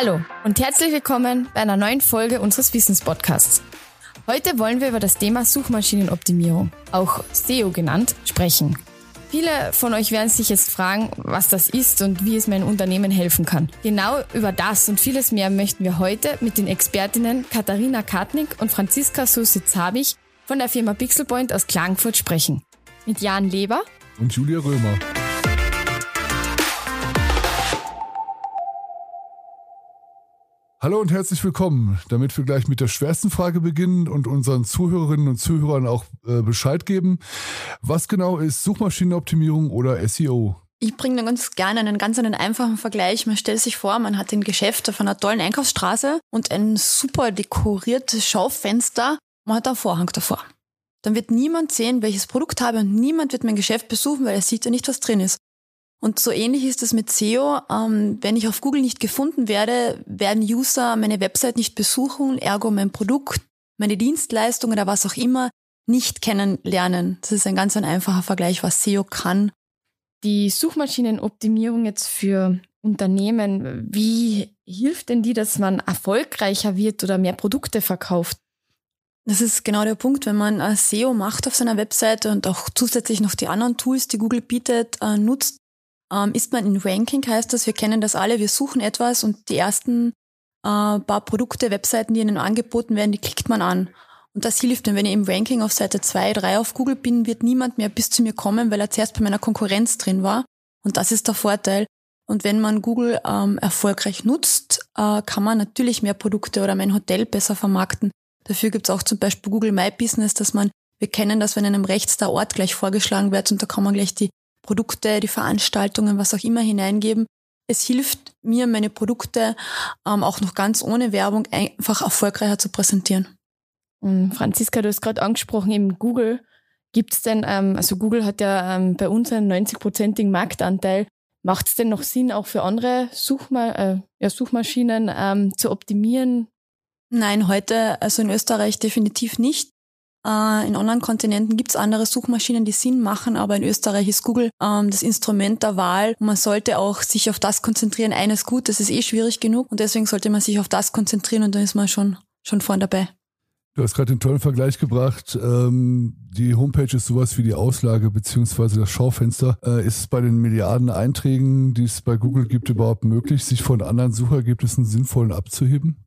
Hallo und herzlich willkommen bei einer neuen Folge unseres Wissenspodcasts. Heute wollen wir über das Thema Suchmaschinenoptimierung, auch SEO genannt, sprechen. Viele von euch werden sich jetzt fragen, was das ist und wie es mein Unternehmen helfen kann. Genau über das und vieles mehr möchten wir heute mit den Expertinnen Katharina Kartnick und Franziska Susitz-Habich von der Firma Pixelpoint aus Klagenfurt sprechen. Mit Jan Leber und Julia Römer. Hallo und herzlich willkommen. Damit wir gleich mit der schwersten Frage beginnen und unseren Zuhörerinnen und Zuhörern auch äh, Bescheid geben. Was genau ist Suchmaschinenoptimierung oder SEO? Ich bringe ganz gerne einen ganz einen einfachen Vergleich. Man stellt sich vor, man hat ein Geschäft auf einer tollen Einkaufsstraße und ein super dekoriertes Schaufenster. Man hat einen Vorhang davor. Dann wird niemand sehen, welches Produkt habe und niemand wird mein Geschäft besuchen, weil er sieht ja nicht, was drin ist. Und so ähnlich ist es mit SEO. Ähm, wenn ich auf Google nicht gefunden werde, werden User meine Website nicht besuchen, ergo mein Produkt, meine Dienstleistung oder was auch immer nicht kennenlernen. Das ist ein ganz ein einfacher Vergleich, was SEO kann. Die Suchmaschinenoptimierung jetzt für Unternehmen, wie hilft denn die, dass man erfolgreicher wird oder mehr Produkte verkauft? Das ist genau der Punkt, wenn man SEO macht auf seiner Webseite und auch zusätzlich noch die anderen Tools, die Google bietet, äh, nutzt, ähm, ist man in Ranking, heißt das, wir kennen das alle, wir suchen etwas und die ersten äh, paar Produkte, Webseiten, die ihnen angeboten werden, die klickt man an. Und das hilft mir, wenn ich im Ranking auf Seite 2, 3 auf Google bin, wird niemand mehr bis zu mir kommen, weil er zuerst bei meiner Konkurrenz drin war. Und das ist der Vorteil. Und wenn man Google ähm, erfolgreich nutzt, äh, kann man natürlich mehr Produkte oder mein Hotel besser vermarkten. Dafür gibt's auch zum Beispiel Google My Business, dass man, wir kennen das, wenn einem rechts der Ort gleich vorgeschlagen wird und da kann man gleich die Produkte, die Veranstaltungen, was auch immer hineingeben. Es hilft mir, meine Produkte ähm, auch noch ganz ohne Werbung einfach erfolgreicher zu präsentieren. Franziska, du hast gerade angesprochen, eben Google. Gibt es denn, ähm, also Google hat ja ähm, bei uns einen 90-prozentigen Marktanteil. Macht es denn noch Sinn, auch für andere Suchma äh, ja, Suchmaschinen ähm, zu optimieren? Nein, heute, also in Österreich definitiv nicht. Äh, in anderen Kontinenten gibt es andere Suchmaschinen, die Sinn machen, aber in Österreich ist Google ähm, das Instrument der Wahl. Man sollte auch sich auf das konzentrieren. Eines gut, das ist eh schwierig genug und deswegen sollte man sich auf das konzentrieren und dann ist man schon, schon vorn dabei. Du hast gerade den tollen Vergleich gebracht. Ähm, die Homepage ist sowas wie die Auslage beziehungsweise das Schaufenster. Äh, ist es bei den Milliarden Einträgen, die es bei Google gibt, überhaupt möglich, sich von anderen Suchergebnissen sinnvollen abzuheben?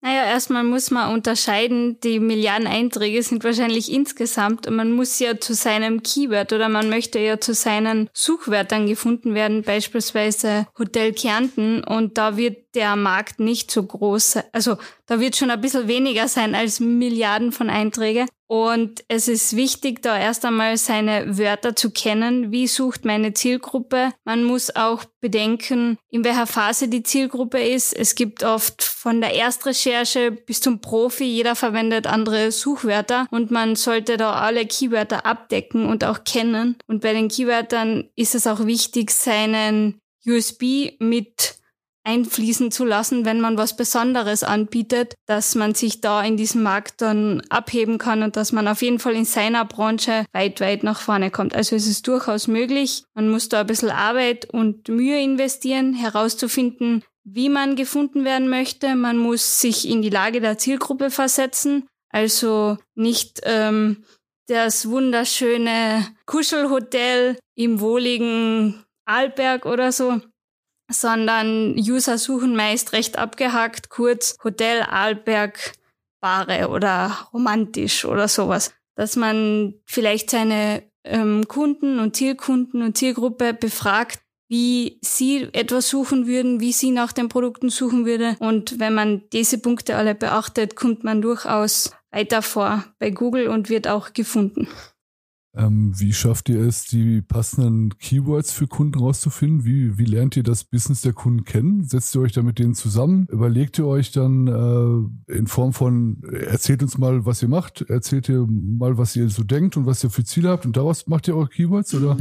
Naja, erstmal muss man unterscheiden, die Milliarden Einträge sind wahrscheinlich insgesamt und man muss ja zu seinem Keyword oder man möchte ja zu seinen Suchwörtern gefunden werden, beispielsweise Hotel Kärnten und da wird der Markt nicht so groß. Also da wird schon ein bisschen weniger sein als Milliarden von Einträgen. Und es ist wichtig, da erst einmal seine Wörter zu kennen. Wie sucht meine Zielgruppe? Man muss auch bedenken, in welcher Phase die Zielgruppe ist. Es gibt oft von der Erstrecherche bis zum Profi, jeder verwendet andere Suchwörter und man sollte da alle Keywörter abdecken und auch kennen. Und bei den Keywörtern ist es auch wichtig, seinen USB mit einfließen zu lassen, wenn man was Besonderes anbietet, dass man sich da in diesem Markt dann abheben kann und dass man auf jeden Fall in seiner Branche weit, weit nach vorne kommt. Also es ist durchaus möglich. Man muss da ein bisschen Arbeit und Mühe investieren, herauszufinden, wie man gefunden werden möchte. Man muss sich in die Lage der Zielgruppe versetzen. Also nicht ähm, das wunderschöne Kuschelhotel im wohligen Arlberg oder so, sondern User suchen meist recht abgehackt, kurz Hotel, Arlberg, Bare oder romantisch oder sowas. Dass man vielleicht seine ähm, Kunden und Zielkunden und Zielgruppe befragt, wie sie etwas suchen würden, wie sie nach den Produkten suchen würde. Und wenn man diese Punkte alle beachtet, kommt man durchaus weiter vor bei Google und wird auch gefunden. Ähm, wie schafft ihr es, die passenden Keywords für Kunden rauszufinden? Wie, wie lernt ihr das Business der Kunden kennen? Setzt ihr euch da mit denen zusammen? Überlegt ihr euch dann äh, in Form von, erzählt uns mal, was ihr macht, erzählt ihr mal, was ihr so denkt und was ihr für Ziele habt und daraus macht ihr eure Keywords oder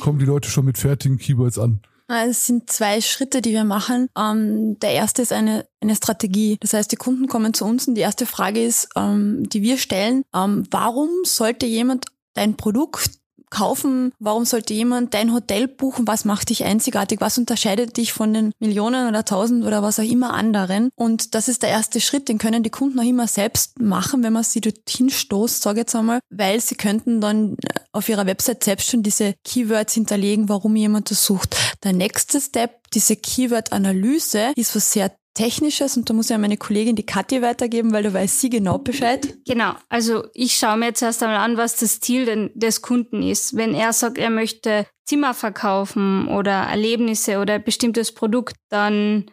kommen die Leute schon mit fertigen Keywords an? Es sind zwei Schritte, die wir machen. Ähm, der erste ist eine, eine Strategie. Das heißt, die Kunden kommen zu uns und die erste Frage ist, ähm, die wir stellen, ähm, warum sollte jemand dein Produkt kaufen? Warum sollte jemand dein Hotel buchen? Was macht dich einzigartig? Was unterscheidet dich von den Millionen oder Tausend oder was auch immer anderen? Und das ist der erste Schritt, den können die Kunden auch immer selbst machen, wenn man sie dorthin stoßt, sage ich jetzt einmal, weil sie könnten dann auf ihrer Website selbst schon diese Keywords hinterlegen, warum jemand das sucht. Der nächste Step, diese Keyword-Analyse, ist was sehr Technisches und da muss ich an meine Kollegin die Kathi weitergeben, weil da weiß sie genau Bescheid. Genau, also ich schaue mir jetzt erst einmal an, was das Ziel denn des Kunden ist. Wenn er sagt, er möchte Zimmer verkaufen oder Erlebnisse oder ein bestimmtes Produkt, dann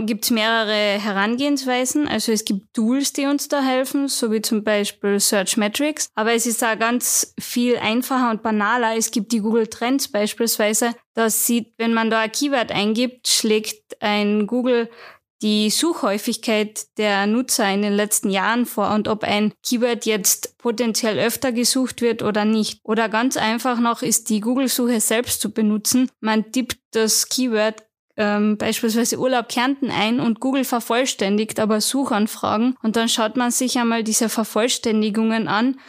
gibt es mehrere Herangehensweisen. Also es gibt Tools, die uns da helfen, so wie zum Beispiel Search Metrics. Aber es ist auch ganz viel einfacher und banaler. Es gibt die Google Trends beispielsweise. Das sieht, wenn man da ein Keyword eingibt, schlägt ein Google die Suchhäufigkeit der Nutzer in den letzten Jahren vor und ob ein Keyword jetzt potenziell öfter gesucht wird oder nicht. Oder ganz einfach noch ist die Google-Suche selbst zu benutzen. Man tippt das Keyword ähm, beispielsweise Urlaub Kärnten ein und Google vervollständigt aber Suchanfragen und dann schaut man sich einmal diese Vervollständigungen an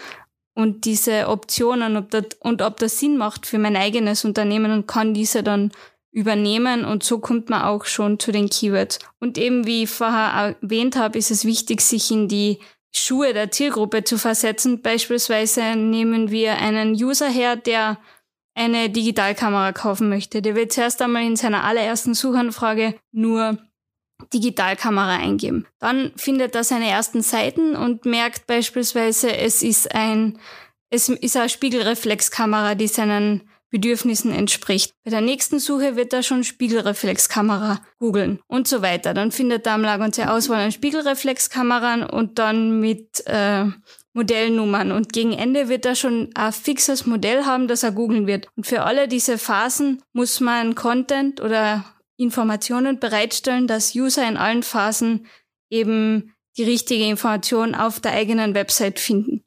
und diese Optionen ob das, und ob das Sinn macht für mein eigenes Unternehmen und kann diese dann übernehmen und so kommt man auch schon zu den Keywords. Und eben wie ich vorher erwähnt habe, ist es wichtig, sich in die Schuhe der Zielgruppe zu versetzen. Beispielsweise nehmen wir einen User her, der eine Digitalkamera kaufen möchte, der wird zuerst einmal in seiner allerersten Suchanfrage nur Digitalkamera eingeben. Dann findet er seine ersten Seiten und merkt beispielsweise, es ist ein, es ist eine Spiegelreflexkamera, die seinen Bedürfnissen entspricht. Bei der nächsten Suche wird er schon Spiegelreflexkamera googeln und so weiter. Dann findet er am Lager und Auswahl an Spiegelreflexkameran und dann mit äh, Modellnummern und gegen Ende wird er schon ein fixes Modell haben, das er googeln wird. Und für alle diese Phasen muss man Content oder Informationen bereitstellen, dass User in allen Phasen eben die richtige Information auf der eigenen Website finden.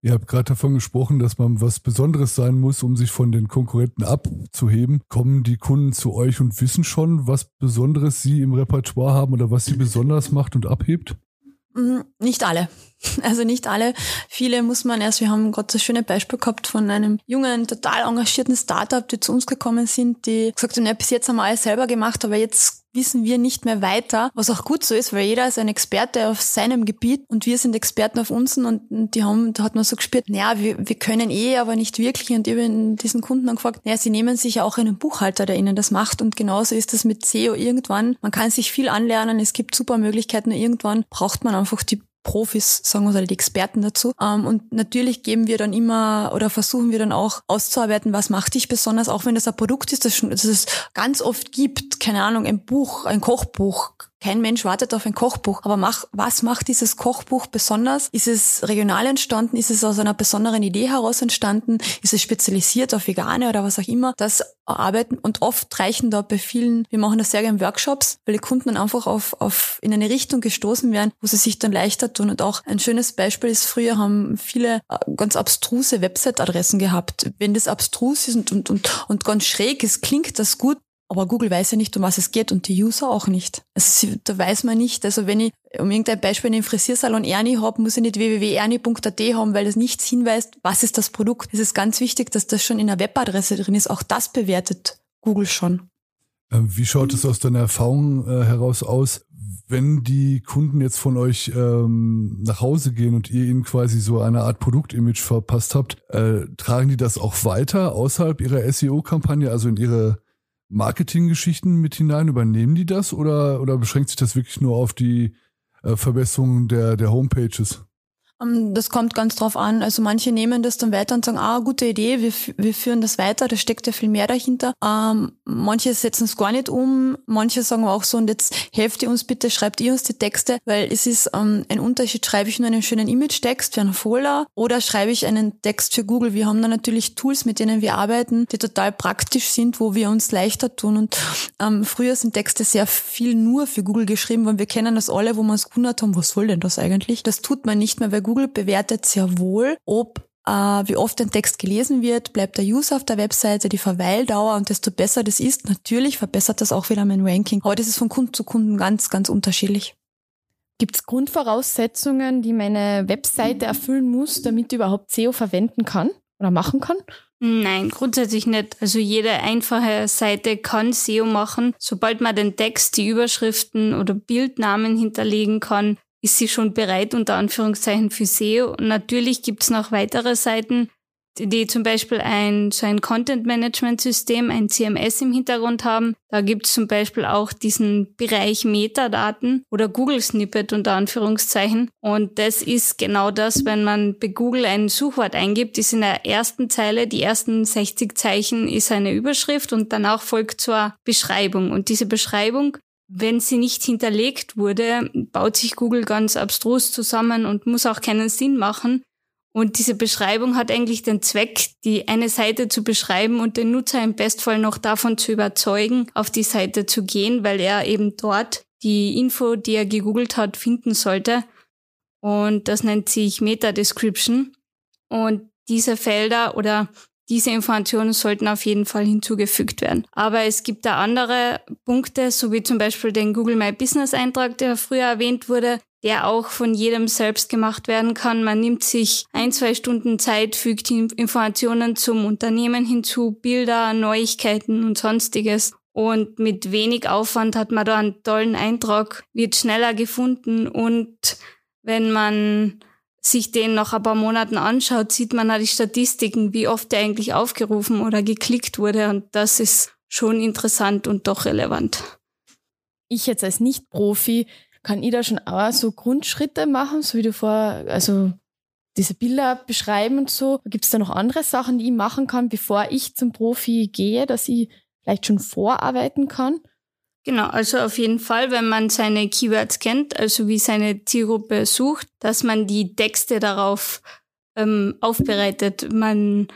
Ihr habt gerade davon gesprochen, dass man was Besonderes sein muss, um sich von den Konkurrenten abzuheben. Kommen die Kunden zu euch und wissen schon, was Besonderes sie im Repertoire haben oder was sie besonders macht und abhebt? Mm, nicht alle. Also nicht alle. Viele muss man erst, wir haben gerade das schöne Beispiel gehabt von einem jungen, total engagierten Startup, die zu uns gekommen sind, die gesagt haben, ja, bis jetzt haben wir alles selber gemacht, aber jetzt wissen wir nicht mehr weiter, was auch gut so ist, weil jeder ist ein Experte auf seinem Gebiet und wir sind Experten auf unseren und die haben, da hat man so gespürt, naja, wir, wir können eh, aber nicht wirklich und ich habe diesen Kunden dann gefragt, naja, sie nehmen sich ja auch einen Buchhalter, der ihnen das macht und genauso ist das mit SEO irgendwann. Man kann sich viel anlernen, es gibt super Möglichkeiten, nur irgendwann braucht man einfach die Profis, sagen wir mal, die Experten dazu. Ähm, und natürlich geben wir dann immer oder versuchen wir dann auch auszuarbeiten, was macht dich besonders, auch wenn das ein Produkt ist, das, das es ganz oft gibt, keine Ahnung, ein Buch, ein Kochbuch, kein Mensch wartet auf ein Kochbuch. Aber mach, was macht dieses Kochbuch besonders? Ist es regional entstanden? Ist es aus einer besonderen Idee heraus entstanden? Ist es spezialisiert auf Vegane oder was auch immer? Das arbeiten und oft reichen da bei vielen, wir machen das sehr gerne in Workshops, weil die Kunden dann einfach auf, auf in eine Richtung gestoßen werden, wo sie sich dann leichter tun. Und auch ein schönes Beispiel ist, früher haben viele äh, ganz abstruse Website-Adressen gehabt. Wenn das abstrus ist und, und, und, und ganz schräg ist, klingt das gut, aber Google weiß ja nicht, um was es geht und die User auch nicht. Also da weiß man nicht. Also wenn ich, um irgendein Beispiel in den Frisiersalon Ernie habe, muss ich nicht www.ernie.at haben, weil das nichts hinweist, was ist das Produkt. Es ist ganz wichtig, dass das schon in der Webadresse drin ist. Auch das bewertet Google schon. Ähm, wie schaut es aus deiner Erfahrung äh, heraus aus, wenn die Kunden jetzt von euch ähm, nach Hause gehen und ihr ihnen quasi so eine Art Produktimage verpasst habt, äh, tragen die das auch weiter außerhalb ihrer SEO-Kampagne, also in ihre Marketinggeschichten mit hinein? Übernehmen die das oder, oder beschränkt sich das wirklich nur auf die äh, Verbesserung der, der Homepages? Ähm, das kommt ganz drauf an. Also manche nehmen das dann weiter und sagen, ah, gute Idee, wir, wir führen das weiter, da steckt ja viel mehr dahinter. Ähm, manche setzen es gar nicht um, manche sagen auch so, und jetzt helft ihr uns bitte, schreibt ihr uns die Texte, weil es ist ähm, ein Unterschied, schreibe ich nur einen schönen Image-Text für einen Folder oder schreibe ich einen Text für Google. Wir haben da natürlich Tools, mit denen wir arbeiten, die total praktisch sind, wo wir uns leichter tun. Und ähm, früher sind Texte sehr viel nur für Google geschrieben, weil wir kennen das alle, wo wir uns gewundert haben, was soll denn das eigentlich? Das tut man nicht mehr, weil Google bewertet sehr wohl, ob äh, wie oft ein Text gelesen wird, bleibt der User auf der Webseite, die Verweildauer und desto besser das ist, natürlich verbessert das auch wieder mein Ranking. Aber das ist von Kunden zu Kunden ganz, ganz unterschiedlich. Gibt es Grundvoraussetzungen, die meine Webseite erfüllen muss, damit ich überhaupt SEO verwenden kann oder machen kann? Nein, grundsätzlich nicht. Also jede einfache Seite kann SEO machen. Sobald man den Text, die Überschriften oder Bildnamen hinterlegen kann, ist sie schon bereit unter Anführungszeichen für SEO. Und natürlich gibt's noch weitere Seiten, die zum Beispiel ein, so ein Content-Management-System, ein CMS im Hintergrund haben. Da gibt es zum Beispiel auch diesen Bereich Metadaten oder Google Snippet unter Anführungszeichen. Und das ist genau das, wenn man bei Google ein Suchwort eingibt, ist in der ersten Zeile, die ersten 60 Zeichen ist eine Überschrift und danach folgt eine Beschreibung. Und diese Beschreibung wenn sie nicht hinterlegt wurde, baut sich Google ganz abstrus zusammen und muss auch keinen Sinn machen, und diese Beschreibung hat eigentlich den Zweck, die eine Seite zu beschreiben und den Nutzer im Bestfall noch davon zu überzeugen, auf die Seite zu gehen, weil er eben dort die Info, die er gegoogelt hat, finden sollte. Und das nennt sich Meta Description. Und diese Felder oder diese Informationen sollten auf jeden Fall hinzugefügt werden. Aber es gibt da andere Punkte, so wie zum Beispiel den Google My Business Eintrag, der früher erwähnt wurde, der auch von jedem selbst gemacht werden kann. Man nimmt sich ein, zwei Stunden Zeit, fügt Informationen zum Unternehmen hinzu, Bilder, Neuigkeiten und sonstiges. Und mit wenig Aufwand hat man da einen tollen Eintrag, wird schneller gefunden und wenn man sich den nach ein paar Monaten anschaut, sieht man auch die Statistiken, wie oft der eigentlich aufgerufen oder geklickt wurde und das ist schon interessant und doch relevant. Ich jetzt als Nicht-Profi kann ich da schon auch so Grundschritte machen, so wie du vor, also diese Bilder beschreiben und so? Gibt es da noch andere Sachen, die ich machen kann, bevor ich zum Profi gehe, dass ich vielleicht schon vorarbeiten kann? Genau, also auf jeden Fall, wenn man seine Keywords kennt, also wie seine Zielgruppe sucht, dass man die Texte darauf ähm, aufbereitet. Man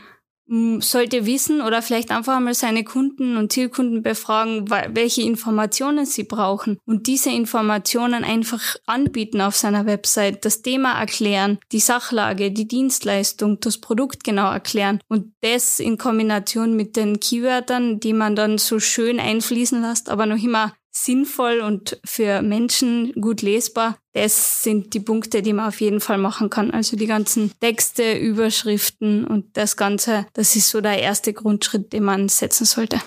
sollte wissen oder vielleicht einfach einmal seine Kunden und Zielkunden befragen, welche Informationen sie brauchen und diese Informationen einfach anbieten auf seiner Website, das Thema erklären, die Sachlage, die Dienstleistung, das Produkt genau erklären und das in Kombination mit den Keywörtern, die man dann so schön einfließen lässt, aber noch immer sinnvoll und für Menschen gut lesbar. Das sind die Punkte, die man auf jeden Fall machen kann. Also die ganzen Texte, Überschriften und das Ganze, das ist so der erste Grundschritt, den man setzen sollte.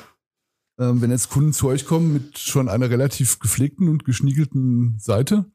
Ähm, wenn jetzt Kunden zu euch kommen mit schon einer relativ gepflegten und geschniegelten Seite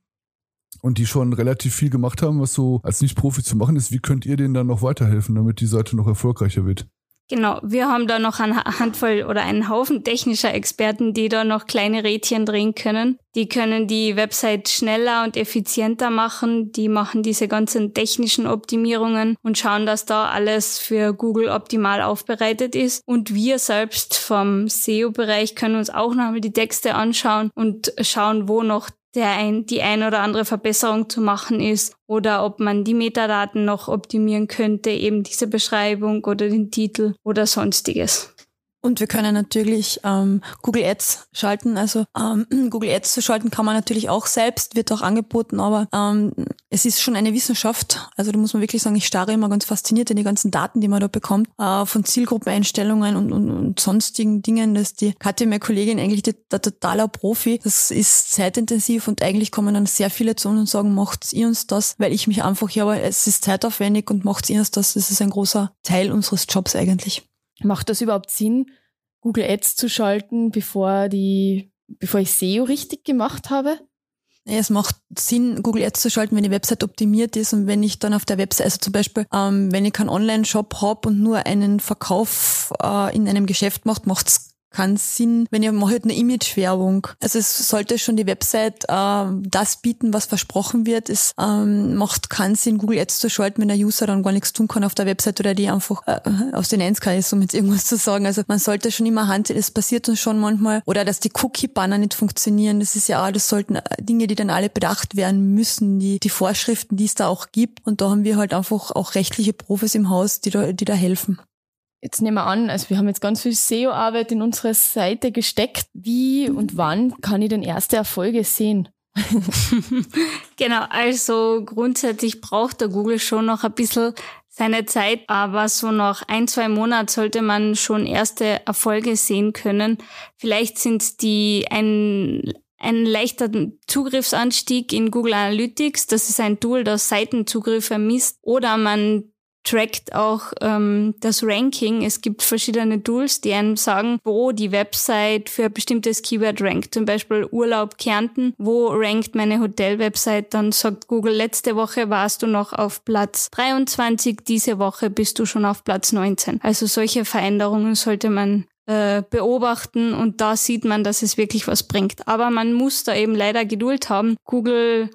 und die schon relativ viel gemacht haben, was so als Nicht-Profi zu machen ist, wie könnt ihr denen dann noch weiterhelfen, damit die Seite noch erfolgreicher wird? Genau, wir haben da noch eine Handvoll oder einen Haufen technischer Experten, die da noch kleine Rädchen drehen können. Die können die Website schneller und effizienter machen. Die machen diese ganzen technischen Optimierungen und schauen, dass da alles für Google optimal aufbereitet ist. Und wir selbst vom SEO-Bereich können uns auch noch einmal die Texte anschauen und schauen, wo noch der ein, die ein oder andere Verbesserung zu machen ist oder ob man die Metadaten noch optimieren könnte, eben diese Beschreibung oder den Titel oder sonstiges. Und wir können natürlich ähm, Google Ads schalten. Also ähm, Google Ads zu schalten kann man natürlich auch selbst, wird auch angeboten, aber ähm, es ist schon eine Wissenschaft. Also da muss man wirklich sagen, ich starre immer ganz fasziniert in die ganzen Daten, die man da bekommt, äh, von Zielgruppeneinstellungen und, und, und sonstigen Dingen. dass die Katja, meine Kollegin, eigentlich der, der totaler Profi. Das ist zeitintensiv und eigentlich kommen dann sehr viele zu uns und sagen, macht ihr uns das, weil ich mich einfach, ja, aber es ist zeitaufwendig und macht ihr uns das. Das ist ein großer Teil unseres Jobs eigentlich. Macht das überhaupt Sinn, Google Ads zu schalten, bevor die, bevor ich SEO richtig gemacht habe? Es macht Sinn, Google Ads zu schalten, wenn die Website optimiert ist und wenn ich dann auf der Website, also zum Beispiel, ähm, wenn ich keinen Online-Shop habe und nur einen Verkauf äh, in einem Geschäft macht, macht es keinen Sinn, wenn ihr macht eine Image-Werbung. Also es sollte schon die Website äh, das bieten, was versprochen wird. Es ähm, macht keinen Sinn, Google Ads zu schalten, wenn der User dann gar nichts tun kann auf der Website oder die einfach äh, aus den Eins kann, ist, um jetzt irgendwas zu sagen. Also man sollte schon immer Hand, es passiert uns schon manchmal, oder dass die Cookie-Banner nicht funktionieren. Das ist ja auch, das sollten äh, Dinge, die dann alle bedacht werden müssen, die, die Vorschriften, die es da auch gibt. Und da haben wir halt einfach auch rechtliche Profis im Haus, die da, die da helfen. Jetzt nehmen wir an, also wir haben jetzt ganz viel SEO-Arbeit in unsere Seite gesteckt. Wie und wann kann ich denn erste Erfolge sehen? genau, also grundsätzlich braucht der Google schon noch ein bisschen seine Zeit, aber so nach ein, zwei Monaten sollte man schon erste Erfolge sehen können. Vielleicht sind die ein, ein leichter Zugriffsanstieg in Google Analytics. Das ist ein Tool, das Seitenzugriffe misst. Oder man trackt auch ähm, das Ranking. Es gibt verschiedene Tools, die einem sagen, wo die Website für ein bestimmtes Keyword rankt. Zum Beispiel Urlaub Kärnten, wo rankt meine Hotel-Website? Dann sagt Google, letzte Woche warst du noch auf Platz 23, diese Woche bist du schon auf Platz 19. Also solche Veränderungen sollte man äh, beobachten und da sieht man, dass es wirklich was bringt. Aber man muss da eben leider Geduld haben. Google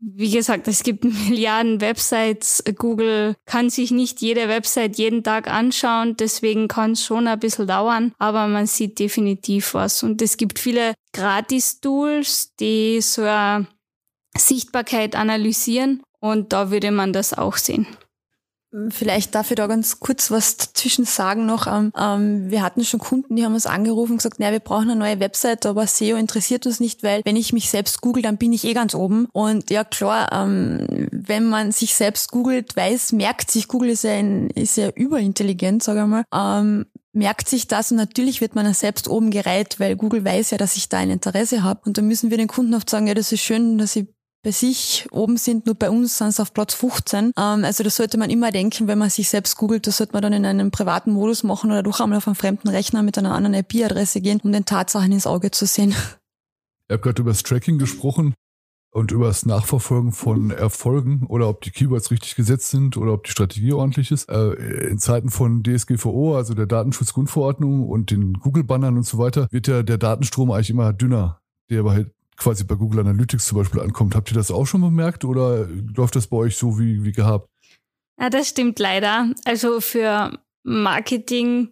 wie gesagt, es gibt Milliarden Websites. Google kann sich nicht jede Website jeden Tag anschauen, deswegen kann es schon ein bisschen dauern, aber man sieht definitiv was. Und es gibt viele Gratis-Tools, die so eine Sichtbarkeit analysieren und da würde man das auch sehen. Vielleicht darf ich da ganz kurz was dazwischen sagen noch. Ähm, ähm, wir hatten schon Kunden, die haben uns angerufen und gesagt, naja, wir brauchen eine neue Website, aber SEO interessiert uns nicht, weil wenn ich mich selbst google, dann bin ich eh ganz oben. Und ja klar, ähm, wenn man sich selbst googelt, weiß, merkt sich, Google ist ja, ein, ist ja überintelligent, sage ich mal, ähm, merkt sich das und natürlich wird man ja selbst oben gereiht, weil Google weiß ja, dass ich da ein Interesse habe. Und da müssen wir den Kunden oft sagen, ja, das ist schön, dass sie bei sich oben sind, nur bei uns sind es auf Platz 15. Ähm, also das sollte man immer denken, wenn man sich selbst googelt, das sollte man dann in einem privaten Modus machen oder durch einmal auf einen fremden Rechner mit einer anderen IP-Adresse gehen, um den Tatsachen ins Auge zu sehen. Ihr habt gerade über das Tracking gesprochen und über das Nachverfolgen von Erfolgen oder ob die Keywords richtig gesetzt sind oder ob die Strategie ordentlich ist. Äh, in Zeiten von DSGVO, also der Datenschutzgrundverordnung und den Google-Bannern und so weiter, wird ja der Datenstrom eigentlich immer dünner, der halt quasi bei Google Analytics zum Beispiel ankommt. Habt ihr das auch schon bemerkt oder läuft das bei euch so wie, wie gehabt? Ja, das stimmt leider. Also für Marketing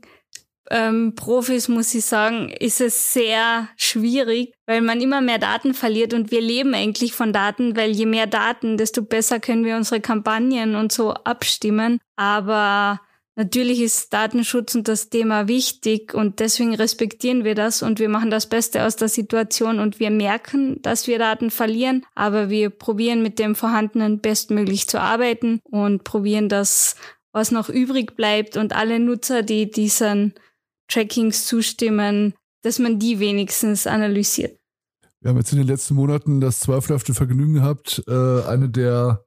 ähm, Profis muss ich sagen, ist es sehr schwierig, weil man immer mehr Daten verliert und wir leben eigentlich von Daten, weil je mehr Daten, desto besser können wir unsere Kampagnen und so abstimmen. Aber Natürlich ist Datenschutz und das Thema wichtig und deswegen respektieren wir das und wir machen das Beste aus der Situation und wir merken, dass wir Daten verlieren, aber wir probieren mit dem Vorhandenen bestmöglich zu arbeiten und probieren das, was noch übrig bleibt und alle Nutzer, die diesen Trackings zustimmen, dass man die wenigstens analysiert. Wir haben jetzt in den letzten Monaten das zweifelhafte Vergnügen gehabt, äh, eine der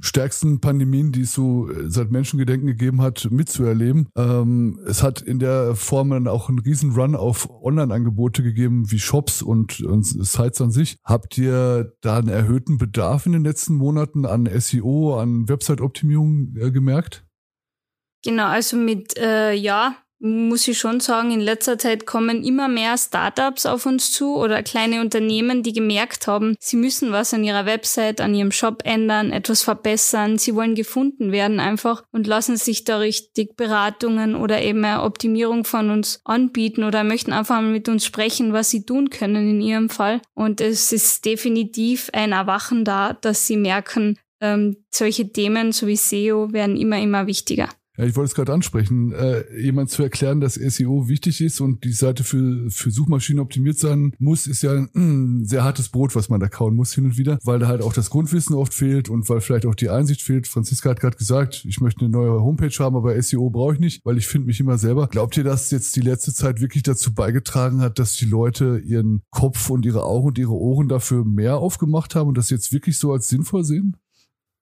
stärksten Pandemien, die es so äh, seit Menschengedenken gegeben hat, mitzuerleben. Ähm, es hat in der Form dann auch einen riesen Run auf Online-Angebote gegeben, wie Shops und, und Sites an sich. Habt ihr da einen erhöhten Bedarf in den letzten Monaten an SEO, an Website-Optimierung äh, gemerkt? Genau, also mit äh, ja, muss ich schon sagen, in letzter Zeit kommen immer mehr Startups auf uns zu oder kleine Unternehmen, die gemerkt haben, sie müssen was an ihrer Website, an ihrem Shop ändern, etwas verbessern. Sie wollen gefunden werden einfach und lassen sich da richtig Beratungen oder eben eine Optimierung von uns anbieten oder möchten einfach mal mit uns sprechen, was sie tun können in ihrem Fall. Und es ist definitiv ein Erwachen da, dass sie merken, ähm, solche Themen sowie SEO werden immer, immer wichtiger. Ja, ich wollte es gerade ansprechen, äh, jemand zu erklären, dass SEO wichtig ist und die Seite für, für Suchmaschinen optimiert sein muss, ist ja ein sehr hartes Brot, was man da kauen muss hin und wieder, weil da halt auch das Grundwissen oft fehlt und weil vielleicht auch die Einsicht fehlt. Franziska hat gerade gesagt, ich möchte eine neue Homepage haben, aber SEO brauche ich nicht, weil ich finde mich immer selber. Glaubt ihr, dass jetzt die letzte Zeit wirklich dazu beigetragen hat, dass die Leute ihren Kopf und ihre Augen und ihre Ohren dafür mehr aufgemacht haben und das jetzt wirklich so als sinnvoll sehen?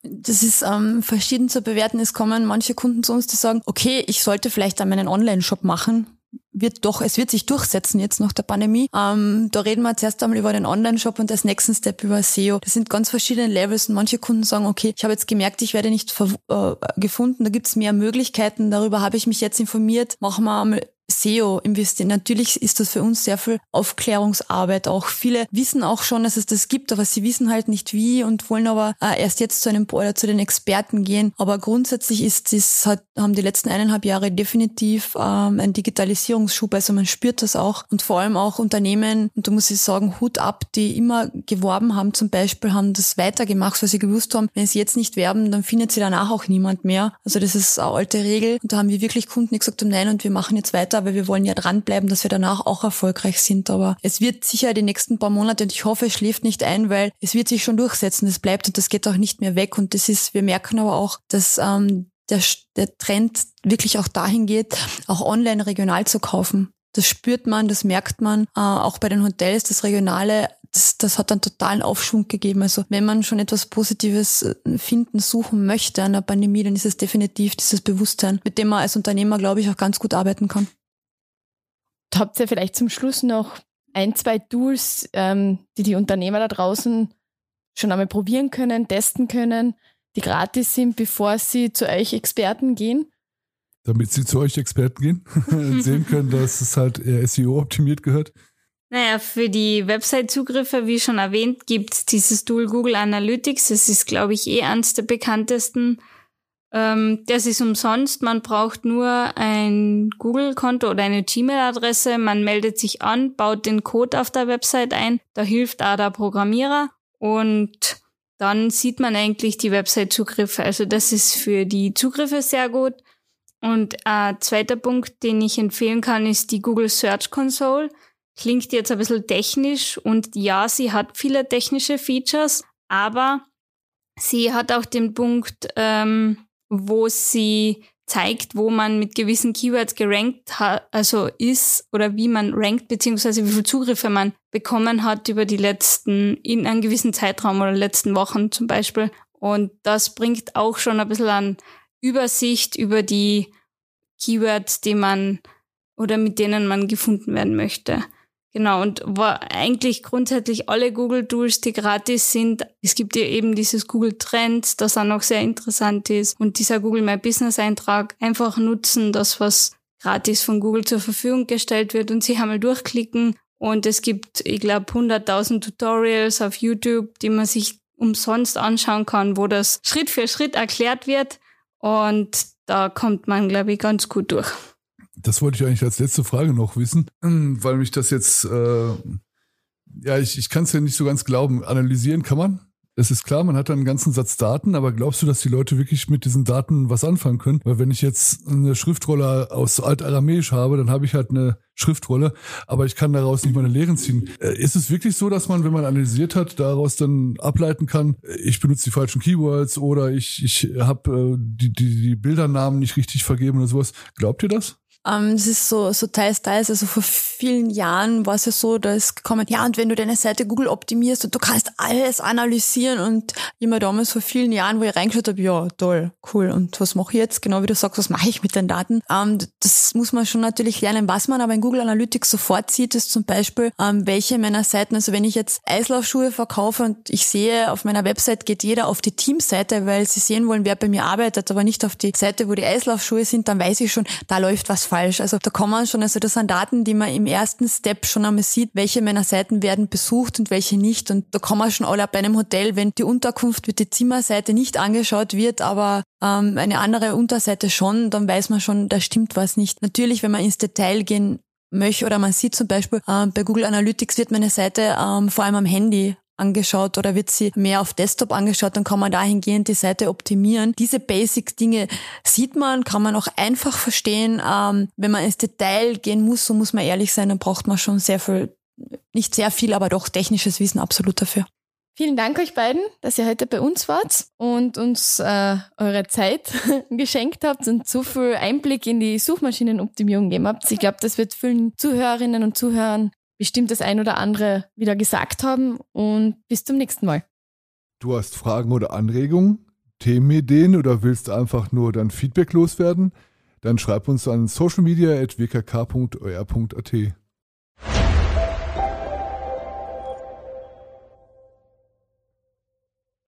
Das ist ähm, verschieden zu bewerten. Es kommen manche Kunden zu uns, die sagen, okay, ich sollte vielleicht dann meinen Online-Shop machen. Wird doch, es wird sich durchsetzen jetzt nach der Pandemie. Ähm, da reden wir zuerst einmal über den Online-Shop und als nächsten Step über SEO. Das sind ganz verschiedene Levels und manche Kunden sagen, okay, ich habe jetzt gemerkt, ich werde nicht äh, gefunden, da gibt's mehr Möglichkeiten, darüber habe ich mich jetzt informiert, machen wir einmal SEO investieren. Natürlich ist das für uns sehr viel Aufklärungsarbeit. Auch viele wissen auch schon, dass es das gibt, aber sie wissen halt nicht wie und wollen aber äh, erst jetzt zu einem oder zu den Experten gehen. Aber grundsätzlich ist es hat, haben die letzten eineinhalb Jahre definitiv ähm, ein Digitalisierungsschub. Also man spürt das auch und vor allem auch Unternehmen. Und da muss ich sagen, Hut ab, die immer geworben haben. Zum Beispiel haben das weitergemacht, weil sie gewusst haben, wenn sie jetzt nicht werben, dann findet sie danach auch niemand mehr. Also das ist eine alte Regel. Und da haben wir wirklich Kunden, die gesagt haben, nein, und wir machen jetzt weiter weil wir wollen ja dranbleiben, dass wir danach auch erfolgreich sind. Aber es wird sicher die nächsten paar Monate und ich hoffe, es schläft nicht ein, weil es wird sich schon durchsetzen. Es bleibt und das geht auch nicht mehr weg. Und das ist, wir merken aber auch, dass ähm, der, der Trend wirklich auch dahin geht, auch online regional zu kaufen. Das spürt man, das merkt man. Äh, auch bei den Hotels, das Regionale das, das hat einen totalen Aufschwung gegeben. Also wenn man schon etwas Positives äh, finden, suchen möchte an der Pandemie, dann ist es definitiv dieses Bewusstsein, mit dem man als Unternehmer, glaube ich, auch ganz gut arbeiten kann. Habt ihr vielleicht zum Schluss noch ein, zwei Tools, ähm, die die Unternehmer da draußen schon einmal probieren können, testen können, die gratis sind, bevor sie zu euch Experten gehen? Damit sie zu euch Experten gehen, sehen können, dass es halt eher SEO optimiert gehört. Naja, für die Website-Zugriffe, wie schon erwähnt, gibt es dieses Tool Google Analytics. Das ist, glaube ich, eh eines der bekanntesten. Ähm, das ist umsonst. Man braucht nur ein Google-Konto oder eine Gmail-Adresse. Man meldet sich an, baut den Code auf der Website ein. Da hilft auch der Programmierer. Und dann sieht man eigentlich die Website-Zugriffe. Also das ist für die Zugriffe sehr gut. Und ein zweiter Punkt, den ich empfehlen kann, ist die Google Search Console. Klingt jetzt ein bisschen technisch und ja, sie hat viele technische Features, aber sie hat auch den Punkt, ähm, wo sie zeigt, wo man mit gewissen Keywords gerankt hat, also ist oder wie man rankt, beziehungsweise wie viele Zugriffe man bekommen hat über die letzten, in einem gewissen Zeitraum oder letzten Wochen zum Beispiel. Und das bringt auch schon ein bisschen an Übersicht über die Keywords, die man oder mit denen man gefunden werden möchte. Genau, und war eigentlich grundsätzlich alle Google-Tools, die gratis sind. Es gibt ja eben dieses Google Trends, das auch noch sehr interessant ist. Und dieser Google My Business Eintrag einfach nutzen, das was gratis von Google zur Verfügung gestellt wird und sich einmal durchklicken. Und es gibt, ich glaube, 100.000 Tutorials auf YouTube, die man sich umsonst anschauen kann, wo das Schritt für Schritt erklärt wird. Und da kommt man, glaube ich, ganz gut durch. Das wollte ich eigentlich als letzte Frage noch wissen, weil mich das jetzt, äh, ja, ich, ich kann es ja nicht so ganz glauben. Analysieren kann man. Es ist klar, man hat einen ganzen Satz Daten, aber glaubst du, dass die Leute wirklich mit diesen Daten was anfangen können? Weil wenn ich jetzt eine Schriftrolle aus Altaramäisch habe, dann habe ich halt eine Schriftrolle, aber ich kann daraus nicht meine Lehren ziehen. Äh, ist es wirklich so, dass man, wenn man analysiert hat, daraus dann ableiten kann, ich benutze die falschen Keywords oder ich, ich habe äh, die, die, die Bildernamen nicht richtig vergeben oder sowas? Glaubt ihr das? Ähm, das ist so, so teils, teils. Also vor vielen Jahren war es ja so, da ist gekommen, ja, und wenn du deine Seite Google optimierst und du kannst alles analysieren und immer damals vor vielen Jahren, wo ich reingeschaut habe, ja, toll, cool. Und was mache ich jetzt? Genau wie du sagst, was mache ich mit den Daten? Ähm, das muss man schon natürlich lernen. Was man aber in Google Analytics sofort sieht, ist zum Beispiel, ähm, welche meiner Seiten, also wenn ich jetzt Eislaufschuhe verkaufe und ich sehe, auf meiner Website geht jeder auf die Teamseite, weil sie sehen wollen, wer bei mir arbeitet, aber nicht auf die Seite, wo die Eislaufschuhe sind, dann weiß ich schon, da läuft was falsch. Also da man schon, also das sind Daten, die man im ersten Step schon einmal sieht, welche meiner Seiten werden besucht und welche nicht. Und da man schon alle bei einem Hotel, wenn die Unterkunft mit der Zimmerseite nicht angeschaut wird, aber ähm, eine andere Unterseite schon, dann weiß man schon, da stimmt was nicht. Natürlich, wenn man ins Detail gehen möchte oder man sieht zum Beispiel, äh, bei Google Analytics wird meine Seite ähm, vor allem am Handy angeschaut oder wird sie mehr auf Desktop angeschaut, dann kann man dahingehend die Seite optimieren. Diese Basic-Dinge sieht man, kann man auch einfach verstehen. Ähm, wenn man ins Detail gehen muss, so muss man ehrlich sein, dann braucht man schon sehr viel, nicht sehr viel, aber doch technisches Wissen absolut dafür. Vielen Dank euch beiden, dass ihr heute bei uns wart und uns äh, eure Zeit geschenkt habt und so viel Einblick in die Suchmaschinenoptimierung gegeben habt. Ich glaube, das wird vielen Zuhörerinnen und Zuhörern bestimmt das ein oder andere wieder gesagt haben und bis zum nächsten Mal. Du hast Fragen oder Anregungen, Themenideen oder willst einfach nur dein Feedback loswerden? Dann schreib uns an socialmedia.wkk.or.at.